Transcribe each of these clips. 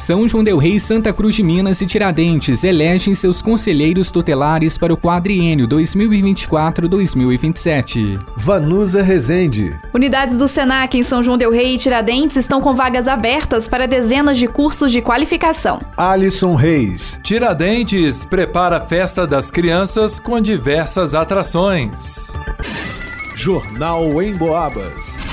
São João Del Rei, Santa Cruz de Minas e Tiradentes elegem seus conselheiros tutelares para o quadriênio 2024-2027. Vanusa Rezende. Unidades do Senac em São João Del Rei e Tiradentes estão com vagas abertas para dezenas de cursos de qualificação. Alisson Reis. Tiradentes prepara a festa das crianças com diversas atrações. Jornal em Boabas.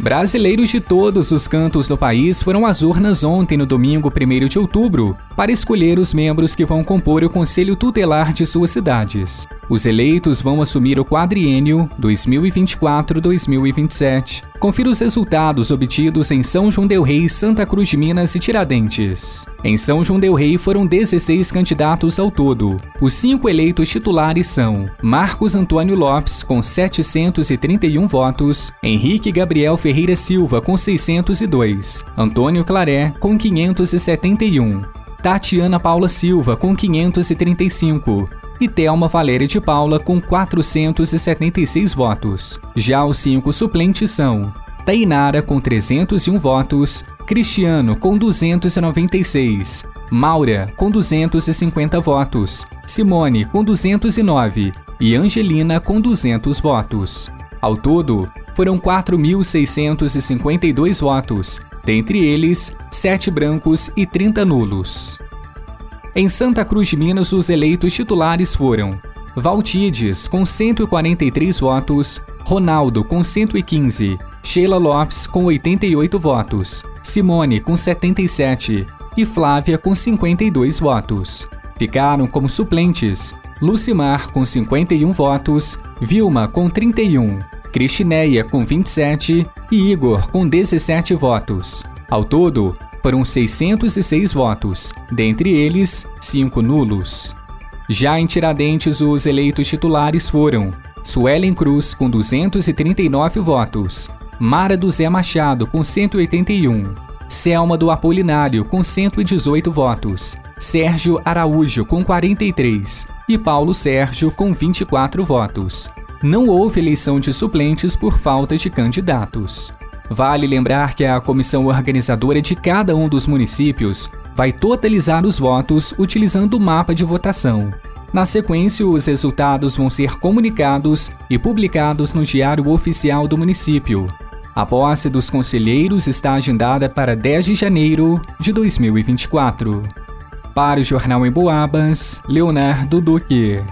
Brasileiros de todos os cantos do país foram às urnas ontem, no domingo 1 de outubro, para escolher os membros que vão compor o Conselho Tutelar de suas cidades. Os eleitos vão assumir o quadriênio 2024-2027. Confira os resultados obtidos em São João del Rei, Santa Cruz de Minas e Tiradentes. Em São João del Rei foram 16 candidatos ao todo. Os cinco eleitos titulares são Marcos Antônio Lopes, com 731 votos, Henrique Gabriel Ferreira Silva, com 602, Antônio Claré, com 571, Tatiana Paula Silva, com 535, e Thelma Valéria de Paula com 476 votos. Já os cinco suplentes são Tainara com 301 votos, Cristiano com 296, Maura com 250 votos, Simone com 209 e Angelina com 200 votos. Ao todo, foram 4.652 votos, dentre eles, 7 brancos e 30 nulos. Em Santa Cruz de Minas, os eleitos titulares foram Valtides, com 143 votos, Ronaldo, com 115, Sheila Lopes, com 88 votos, Simone, com 77 e Flávia, com 52 votos. Ficaram como suplentes Lucimar, com 51 votos, Vilma, com 31, Cristineia, com 27 e Igor, com 17 votos. Ao todo, foram 606 votos, dentre eles, 5 nulos. Já em Tiradentes, os eleitos titulares foram Suelen Cruz, com 239 votos, Mara do Zé Machado, com 181, Selma do Apolinário, com 118 votos, Sérgio Araújo, com 43 e Paulo Sérgio, com 24 votos. Não houve eleição de suplentes por falta de candidatos. Vale lembrar que a comissão organizadora de cada um dos municípios vai totalizar os votos utilizando o mapa de votação. Na sequência, os resultados vão ser comunicados e publicados no Diário Oficial do município. A posse dos conselheiros está agendada para 10 de janeiro de 2024. Para o Jornal em Boabas, Leonardo Duque.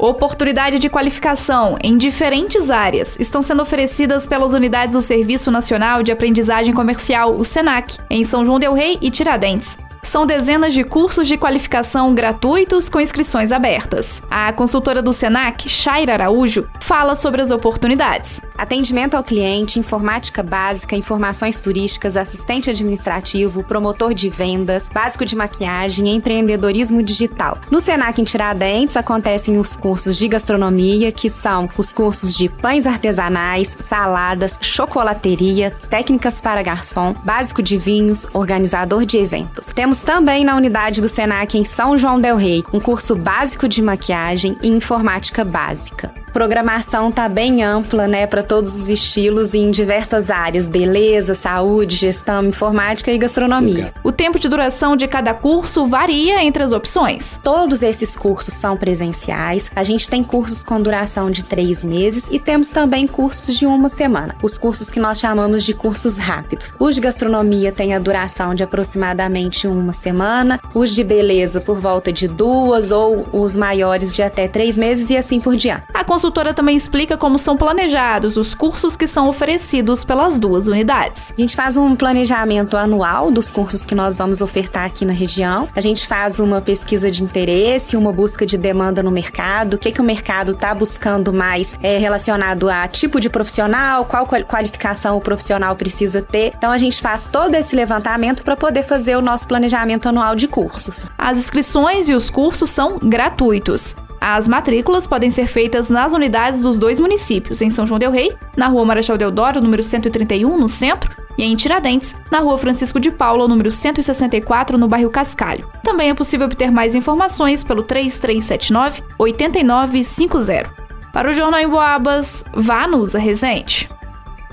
Oportunidade de qualificação em diferentes áreas estão sendo oferecidas pelas unidades do Serviço Nacional de Aprendizagem Comercial, o SENAC, em São João Del Rei e Tiradentes. São dezenas de cursos de qualificação gratuitos com inscrições abertas. A consultora do SENAC, Shaira Araújo, fala sobre as oportunidades. Atendimento ao cliente, informática básica, informações turísticas, assistente administrativo, promotor de vendas, básico de maquiagem e empreendedorismo digital. No SENAC em Tiradentes acontecem os cursos de gastronomia, que são os cursos de pães artesanais, saladas, chocolateria, técnicas para garçom, básico de vinhos, organizador de eventos. Temos também na unidade do SENAC em São João Del Rei um curso básico de maquiagem e informática básica programação tá bem ampla, né, para todos os estilos e em diversas áreas: beleza, saúde, gestão, informática e gastronomia. O tempo de duração de cada curso varia entre as opções. Todos esses cursos são presenciais. A gente tem cursos com duração de três meses e temos também cursos de uma semana. Os cursos que nós chamamos de cursos rápidos. Os de gastronomia têm a duração de aproximadamente uma semana, os de beleza por volta de duas ou os maiores de até três meses e assim por diante. A consultora também explica como são planejados os cursos que são oferecidos pelas duas unidades. A gente faz um planejamento anual dos cursos que nós vamos ofertar aqui na região. A gente faz uma pesquisa de interesse, uma busca de demanda no mercado, o que, que o mercado está buscando mais é, relacionado a tipo de profissional, qual qualificação o profissional precisa ter. Então a gente faz todo esse levantamento para poder fazer o nosso planejamento anual de cursos. As inscrições e os cursos são gratuitos. As matrículas podem ser feitas nas unidades dos dois municípios, em São João del Rei, na Rua Marechal Deodoro, número 131, no centro, e em Tiradentes, na Rua Francisco de Paula, número 164, no bairro Cascalho. Também é possível obter mais informações pelo 3379 8950. Para o Jornal em Boabas, vá no Usa Resente.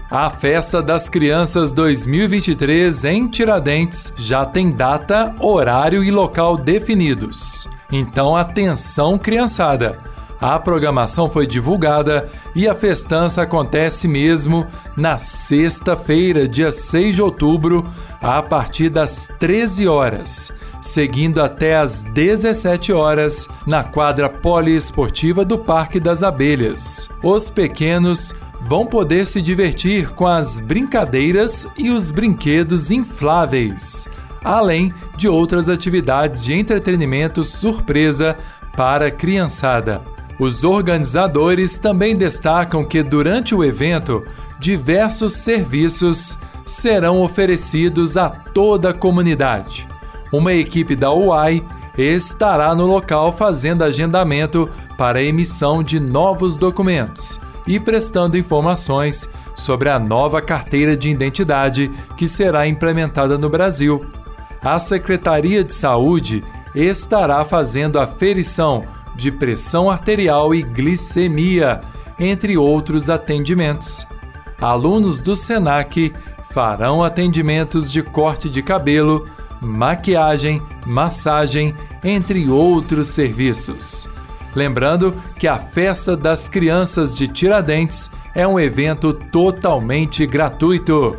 A Festa das Crianças 2023 em Tiradentes já tem data, horário e local definidos. Então atenção, criançada! A programação foi divulgada e a festança acontece mesmo na sexta-feira, dia 6 de outubro, a partir das 13 horas, seguindo até às 17 horas na quadra poliesportiva do Parque das Abelhas. Os pequenos vão poder se divertir com as brincadeiras e os brinquedos infláveis, além de outras atividades de entretenimento surpresa para a criançada. Os organizadores também destacam que durante o evento, diversos serviços serão oferecidos a toda a comunidade. Uma equipe da UAI estará no local fazendo agendamento para a emissão de novos documentos e prestando informações sobre a nova carteira de identidade que será implementada no Brasil. A Secretaria de Saúde estará fazendo a ferição de pressão arterial e glicemia, entre outros atendimentos. Alunos do SENAC farão atendimentos de corte de cabelo, maquiagem, massagem, entre outros serviços. Lembrando que a Festa das Crianças de Tiradentes é um evento totalmente gratuito.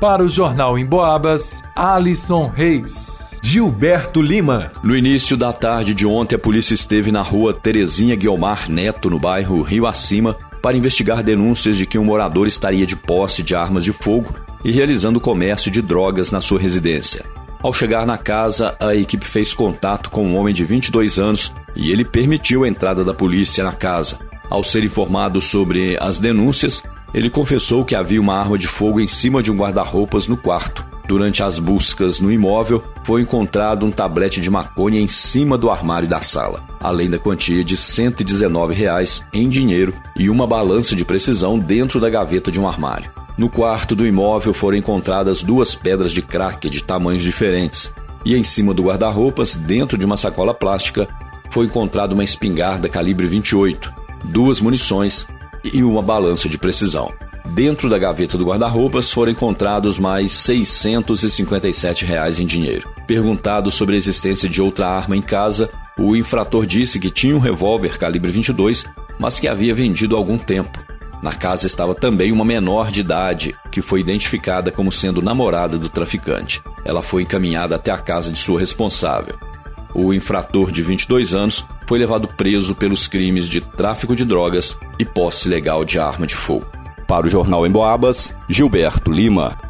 Para o Jornal em Boabas, Alisson Reis. Gilberto Lima. No início da tarde de ontem, a polícia esteve na rua Terezinha Guiomar Neto, no bairro Rio Acima, para investigar denúncias de que um morador estaria de posse de armas de fogo e realizando comércio de drogas na sua residência. Ao chegar na casa, a equipe fez contato com um homem de 22 anos e ele permitiu a entrada da polícia na casa. Ao ser informado sobre as denúncias, ele confessou que havia uma arma de fogo em cima de um guarda-roupas no quarto. Durante as buscas no imóvel, foi encontrado um tablete de maconha em cima do armário da sala, além da quantia de 119 reais em dinheiro e uma balança de precisão dentro da gaveta de um armário. No quarto do imóvel foram encontradas duas pedras de crack de tamanhos diferentes. E em cima do guarda-roupas, dentro de uma sacola plástica, foi encontrada uma espingarda calibre 28, duas munições e uma balança de precisão. Dentro da gaveta do guarda-roupas foram encontrados mais 657 reais em dinheiro. Perguntado sobre a existência de outra arma em casa, o infrator disse que tinha um revólver calibre 22, mas que havia vendido há algum tempo. Na casa estava também uma menor de idade, que foi identificada como sendo namorada do traficante. Ela foi encaminhada até a casa de sua responsável. O infrator de 22 anos foi levado preso pelos crimes de tráfico de drogas e posse legal de arma de fogo. Para o Jornal em Boabas, Gilberto Lima.